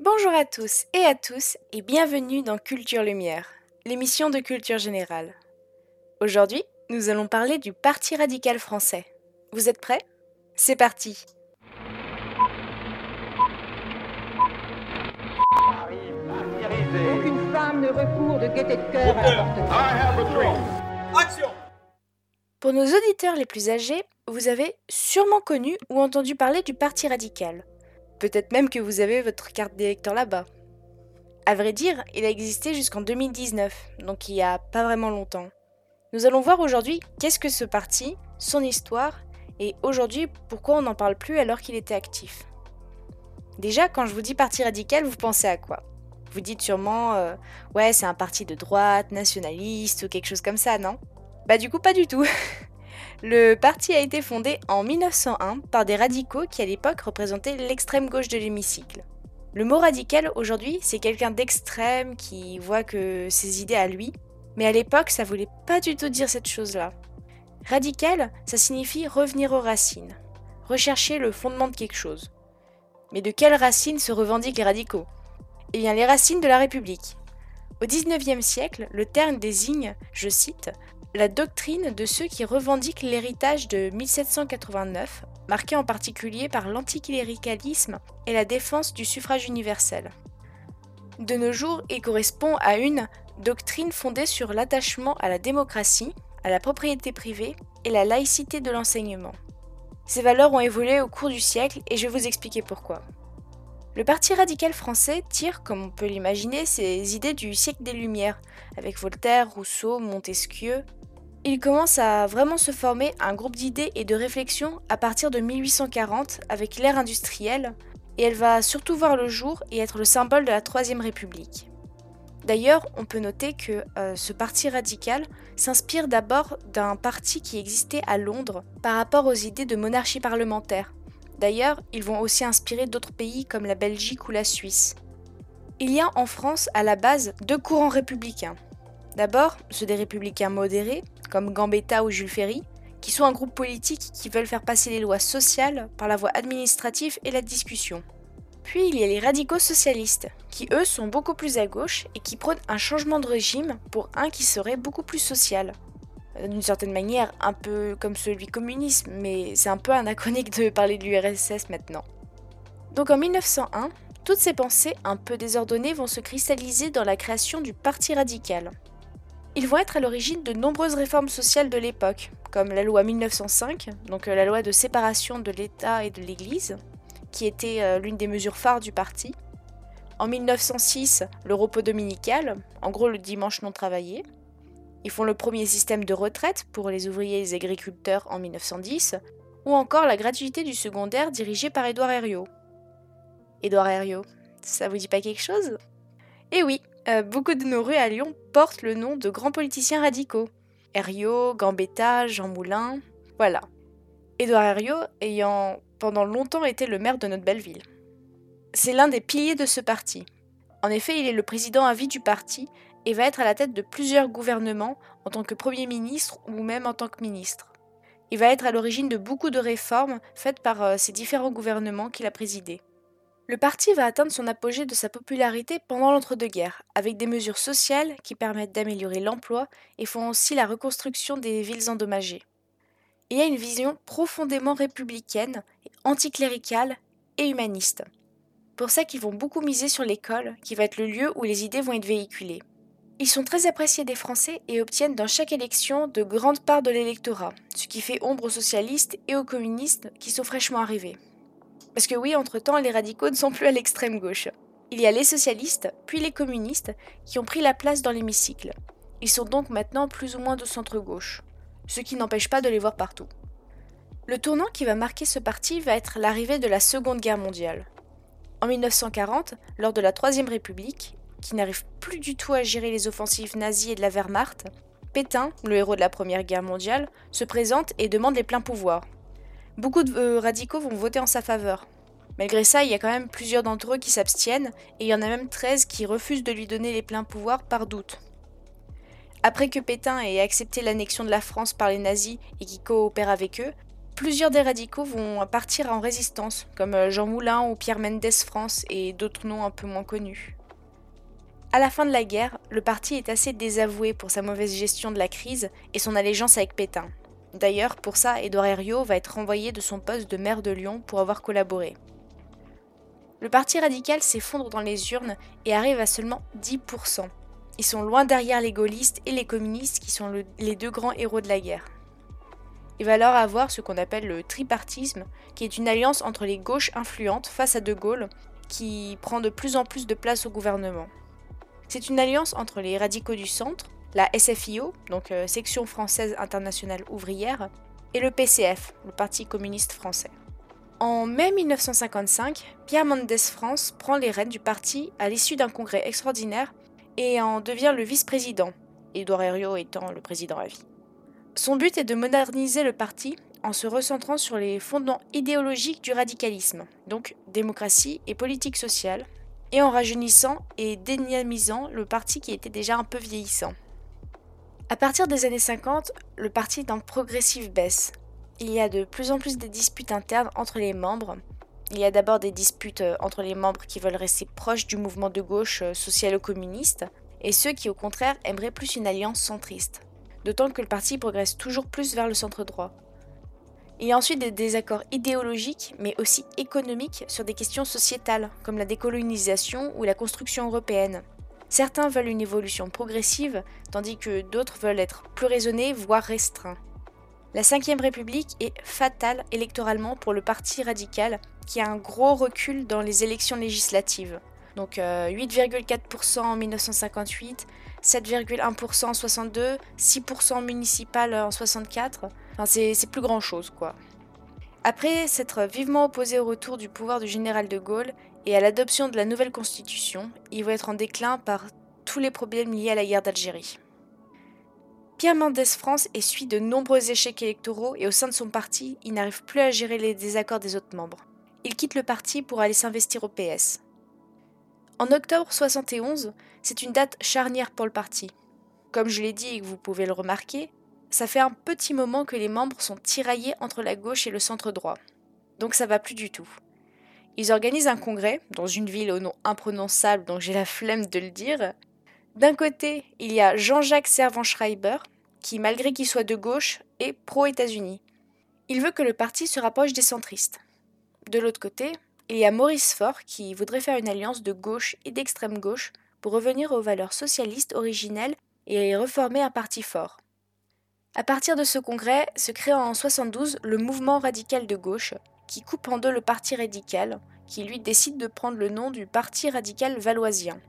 Bonjour à tous et à tous et bienvenue dans Culture Lumière, l'émission de culture générale. Aujourd'hui, nous allons parler du Parti radical français. Vous êtes prêts? C'est parti Aucune femme ne recourt de gaieté de cœur à l'avortement. Pour nos auditeurs les plus âgés, vous avez sûrement connu ou entendu parler du Parti radical. Peut-être même que vous avez votre carte d'électeur là-bas. À vrai dire, il a existé jusqu'en 2019, donc il y a pas vraiment longtemps. Nous allons voir aujourd'hui qu'est-ce que ce parti, son histoire, et aujourd'hui pourquoi on n'en parle plus alors qu'il était actif. Déjà, quand je vous dis parti radical, vous pensez à quoi? Vous dites sûrement, euh, ouais, c'est un parti de droite, nationaliste ou quelque chose comme ça, non? Bah du coup, pas du tout. Le parti a été fondé en 1901 par des radicaux qui à l'époque représentaient l'extrême gauche de l'hémicycle. Le mot radical aujourd'hui, c'est quelqu'un d'extrême qui voit que ses idées à lui, mais à l'époque, ça voulait pas du tout dire cette chose-là. Radical, ça signifie revenir aux racines, rechercher le fondement de quelque chose. Mais de quelles racines se revendiquent les radicaux? Eh bien, les racines de la République. Au XIXe siècle, le terme désigne, je cite, la doctrine de ceux qui revendiquent l'héritage de 1789, marqué en particulier par l'anticléricalisme et la défense du suffrage universel. De nos jours, il correspond à une doctrine fondée sur l'attachement à la démocratie, à la propriété privée et la laïcité de l'enseignement. Ces valeurs ont évolué au cours du siècle et je vais vous expliquer pourquoi. Le Parti radical français tire, comme on peut l'imaginer, ses idées du siècle des Lumières, avec Voltaire, Rousseau, Montesquieu, il commence à vraiment se former un groupe d'idées et de réflexions à partir de 1840 avec l'ère industrielle, et elle va surtout voir le jour et être le symbole de la Troisième République. D'ailleurs, on peut noter que euh, ce parti radical s'inspire d'abord d'un parti qui existait à Londres par rapport aux idées de monarchie parlementaire. D'ailleurs, ils vont aussi inspirer d'autres pays comme la Belgique ou la Suisse. Il y a en France à la base deux courants républicains. D'abord, ceux des républicains modérés, comme Gambetta ou Jules Ferry, qui sont un groupe politique qui veulent faire passer les lois sociales par la voie administrative et la discussion. Puis il y a les radicaux socialistes, qui eux sont beaucoup plus à gauche et qui prônent un changement de régime pour un qui serait beaucoup plus social. Euh, d'une certaine manière, un peu comme celui communiste, mais c'est un peu anachronique de parler de l'URSS maintenant. Donc en 1901, toutes ces pensées un peu désordonnées vont se cristalliser dans la création du Parti radical, ils vont être à l'origine de nombreuses réformes sociales de l'époque, comme la loi 1905, donc euh, la loi de séparation de l'État et de l'Église, qui était euh, l'une des mesures phares du parti. En 1906, le repos dominical, en gros le dimanche non travaillé. Ils font le premier système de retraite pour les ouvriers et les agriculteurs en 1910, ou encore la gratuité du secondaire dirigée par Édouard Herriot. Édouard Herriot, ça vous dit pas quelque chose? Eh oui, euh, beaucoup de nos rues à Lyon portent le nom de grands politiciens radicaux. Herriot, Gambetta, Jean Moulin, voilà. Édouard Herriot ayant pendant longtemps été le maire de notre belle ville. C'est l'un des piliers de ce parti. En effet, il est le président à vie du parti et va être à la tête de plusieurs gouvernements en tant que Premier ministre ou même en tant que ministre. Il va être à l'origine de beaucoup de réformes faites par euh, ces différents gouvernements qu'il a présidés. Le parti va atteindre son apogée de sa popularité pendant l'entre-deux-guerres, avec des mesures sociales qui permettent d'améliorer l'emploi et font aussi la reconstruction des villes endommagées. Il a une vision profondément républicaine, anticléricale et humaniste. Pour ça qu'ils vont beaucoup miser sur l'école, qui va être le lieu où les idées vont être véhiculées. Ils sont très appréciés des Français et obtiennent dans chaque élection de grandes parts de l'électorat, ce qui fait ombre aux socialistes et aux communistes qui sont fraîchement arrivés. Parce que oui, entre-temps, les radicaux ne sont plus à l'extrême gauche. Il y a les socialistes, puis les communistes, qui ont pris la place dans l'hémicycle. Ils sont donc maintenant plus ou moins de centre-gauche, ce qui n'empêche pas de les voir partout. Le tournant qui va marquer ce parti va être l'arrivée de la Seconde Guerre mondiale. En 1940, lors de la Troisième République, qui n'arrive plus du tout à gérer les offensives nazies et de la Wehrmacht, Pétain, le héros de la Première Guerre mondiale, se présente et demande les pleins pouvoirs. Beaucoup de euh, radicaux vont voter en sa faveur. Malgré ça, il y a quand même plusieurs d'entre eux qui s'abstiennent, et il y en a même 13 qui refusent de lui donner les pleins pouvoirs par doute. Après que Pétain ait accepté l'annexion de la France par les nazis et qui coopère avec eux, plusieurs des radicaux vont partir en résistance, comme euh, Jean Moulin ou Pierre Mendès France et d'autres noms un peu moins connus. À la fin de la guerre, le parti est assez désavoué pour sa mauvaise gestion de la crise et son allégeance avec Pétain. D'ailleurs, pour ça, Édouard Herriot va être renvoyé de son poste de maire de Lyon pour avoir collaboré. Le parti radical s'effondre dans les urnes et arrive à seulement 10%. Ils sont loin derrière les gaullistes et les communistes qui sont les deux grands héros de la guerre. Il va alors avoir ce qu'on appelle le tripartisme, qui est une alliance entre les gauches influentes face à De Gaulle, qui prend de plus en plus de place au gouvernement. C'est une alliance entre les radicaux du centre, la SFIO, donc euh, Section française internationale ouvrière, et le PCF, le Parti communiste français. En mai 1955, Pierre Mendès France prend les rênes du parti à l'issue d'un congrès extraordinaire et en devient le vice-président, Édouard Herriot étant le président à vie. Son but est de moderniser le parti en se recentrant sur les fondements idéologiques du radicalisme, donc démocratie et politique sociale, et en rajeunissant et dynamisant le parti qui était déjà un peu vieillissant. À partir des années 50, le parti est en progressive baisse, il y a de plus en plus de disputes internes entre les membres. Il y a d'abord des disputes euh, entre les membres qui veulent rester proches du mouvement de gauche euh, social-communiste et ceux qui au contraire aimeraient plus une alliance centriste, d'autant que le parti progresse toujours plus vers le centre droit. Il y a ensuite des désaccords idéologiques, mais aussi économiques sur des questions sociétales, comme la décolonisation ou la construction européenne. Certains veulent une évolution progressive, tandis que d'autres veulent être plus raisonnés, voire restreints. La Ve République est fatale électoralement pour le Parti radical, qui a un gros recul dans les élections législatives. Donc 8,4% euh, en 1958, 7,1% en 62, 6% municipal en 64. Enfin, c'est plus grand chose, quoi. Après s'être vivement opposé au retour du pouvoir du général de Gaulle et à l'adoption de la nouvelle constitution, il va être en déclin par tous les problèmes liés à la guerre d'Algérie. Pierre Mendès France essuie de nombreux échecs électoraux et au sein de son parti, il n'arrive plus à gérer les désaccords des autres membres. Il quitte le parti pour aller s'investir au PS. En octobre 71, c'est une date charnière pour le parti. Comme je l'ai dit et que vous pouvez le remarquer, ça fait un petit moment que les membres sont tiraillés entre la gauche et le centre droit. Donc ça va plus du tout. Ils organisent un congrès dans une ville au nom imprononçable dont j'ai la flemme de le dire, d'un côté, il y a Jean-Jacques Servan-Schreiber, qui, malgré qu'il soit de gauche, est pro-États-Unis. Il veut que le parti se rapproche des centristes. De l'autre côté, il y a Maurice Faure, qui voudrait faire une alliance de gauche et d'extrême gauche pour revenir aux valeurs socialistes originelles et reformer un parti fort. À partir de ce congrès se crée en 72 le mouvement radical de gauche, qui coupe en deux le parti radical, qui lui décide de prendre le nom du Parti radical valoisien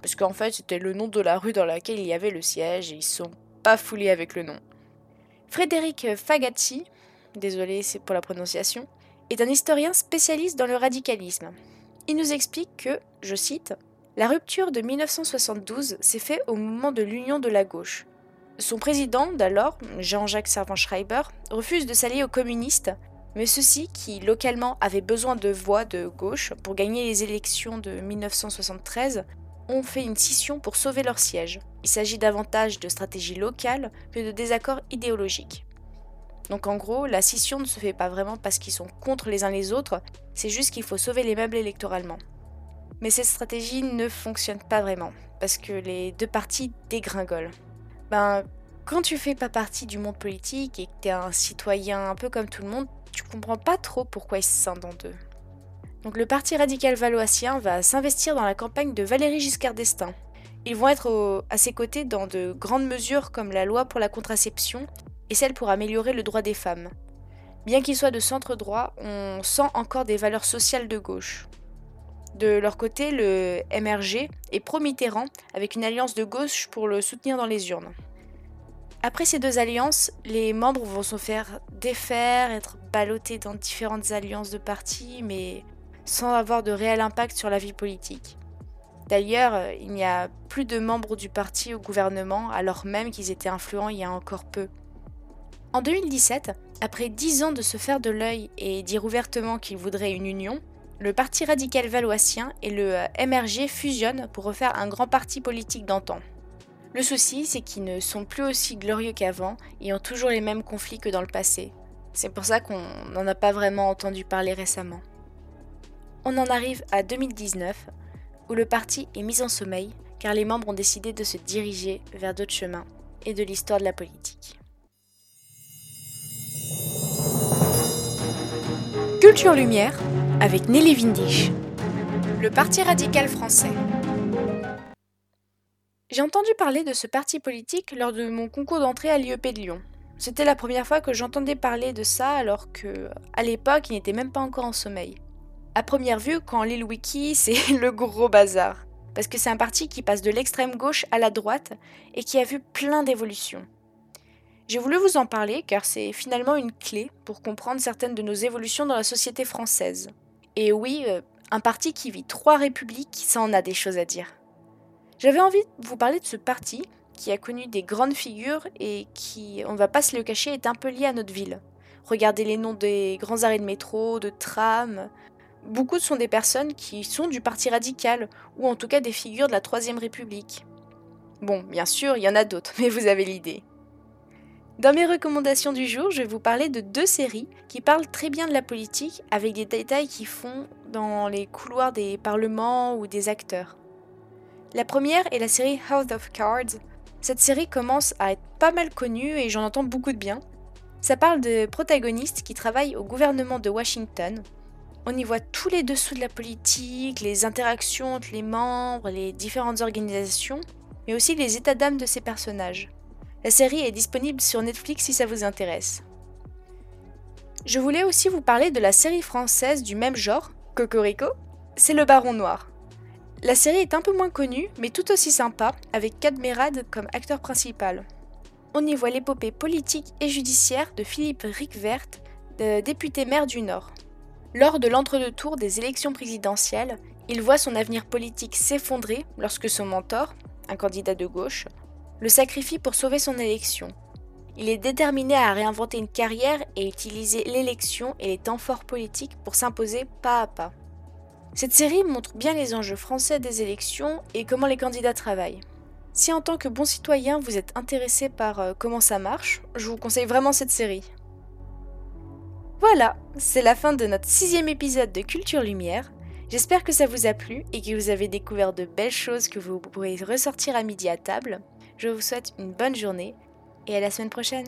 parce qu'en fait c'était le nom de la rue dans laquelle il y avait le siège et ils sont pas foulés avec le nom. Frédéric Fagazzi, désolé c'est pour la prononciation, est un historien spécialiste dans le radicalisme. Il nous explique que, je cite, la rupture de 1972 s'est faite au moment de l'union de la gauche. Son président d'alors, Jean-Jacques Servan-Schreiber, refuse de s'allier aux communistes, mais ceux-ci, qui localement avaient besoin de voix de gauche pour gagner les élections de 1973, ont fait une scission pour sauver leur siège. Il s'agit davantage de stratégie locale que de désaccords idéologiques. Donc en gros, la scission ne se fait pas vraiment parce qu'ils sont contre les uns les autres, c'est juste qu'il faut sauver les meubles électoralement. Mais cette stratégie ne fonctionne pas vraiment, parce que les deux partis dégringolent. Ben, quand tu fais pas partie du monde politique et que t'es un citoyen un peu comme tout le monde, tu comprends pas trop pourquoi ils se scindent en deux. Donc le Parti radical valoisien va s'investir dans la campagne de Valéry Giscard d'Estaing. Ils vont être à ses côtés dans de grandes mesures comme la loi pour la contraception et celle pour améliorer le droit des femmes. Bien qu'ils soient de centre droit, on sent encore des valeurs sociales de gauche. De leur côté, le MRG est pro-Mitterrand avec une alliance de gauche pour le soutenir dans les urnes. Après ces deux alliances, les membres vont se faire défaire, être ballottés dans différentes alliances de partis, mais sans avoir de réel impact sur la vie politique. D'ailleurs, euh, il n'y a plus de membres du parti au gouvernement alors même qu'ils étaient influents il y a encore peu. En 2017, après dix ans de se faire de l'œil et dire ouvertement qu'ils voudraient une union, le Parti radical valoisien et le euh, MRG fusionnent pour refaire un grand parti politique d'antan. Le souci, c'est qu'ils ne sont plus aussi glorieux qu'avant et ont toujours les mêmes conflits que dans le passé. C'est pour ça qu'on n'en a pas vraiment entendu parler récemment. On en arrive à 2019, où le parti est mis en sommeil car les membres ont décidé de se diriger vers d'autres chemins et de l'histoire de la politique. Culture Lumière avec Nelly Vindisch. Le Parti radical français. J'ai entendu parler de ce parti politique lors de mon concours d'entrée à l'IEP de Lyon. C'était la première fois que j'entendais parler de ça alors que, à l'époque, il n'était même pas encore en sommeil. À première vue, quand on lit le wiki, c'est le gros bazar. Parce que c'est un parti qui passe de l'extrême gauche à la droite et qui a vu plein d'évolutions. J'ai voulu vous en parler car c'est finalement une clé pour comprendre certaines de nos évolutions dans la société française. Et oui, euh, un parti qui vit trois républiques, ça en a des choses à dire. J'avais envie de vous parler de ce parti qui a connu des grandes figures et qui, on ne va pas se le cacher, est un peu lié à notre ville. Regardez les noms des grands arrêts de métro, de tram. Beaucoup sont des personnes qui sont du Parti radical, ou en tout cas des figures de la Troisième République. Bon, bien sûr, il y en a d'autres, mais vous avez l'idée. Dans mes recommandations du jour, je vais vous parler de deux séries qui parlent très bien de la politique avec des détails qui font dans les couloirs des parlements ou des acteurs. La première est la série House of Cards. Cette série commence à être pas mal connue et j'en entends beaucoup de bien. Ça parle de protagonistes qui travaillent au gouvernement de Washington. On y voit tous les dessous de la politique, les interactions entre les membres, les différentes organisations, mais aussi les états d'âme de ces personnages. La série est disponible sur Netflix si ça vous intéresse. Je voulais aussi vous parler de la série française du même genre, Cocorico, c'est Le Baron Noir. La série est un peu moins connue, mais tout aussi sympa, avec Cad comme acteur principal. On y voit l'épopée politique et judiciaire de Philippe Ricvert, député maire du Nord. Lors de l'entre-deux-tours des élections présidentielles, il voit son avenir politique s'effondrer lorsque son mentor, un candidat de gauche, le sacrifie pour sauver son élection. Il est déterminé à réinventer une carrière et utiliser l'élection et les temps forts politiques pour s'imposer pas à pas. Cette série montre bien les enjeux français des élections et comment les candidats travaillent. Si en tant que bon citoyen vous êtes intéressé par euh, comment ça marche, je vous conseille vraiment cette série. Voilà, c'est la fin de notre sixième épisode de Culture Lumière. J'espère que ça vous a plu et que vous avez découvert de belles choses que vous pourrez ressortir à midi à table. Je vous souhaite une bonne journée et à la semaine prochaine.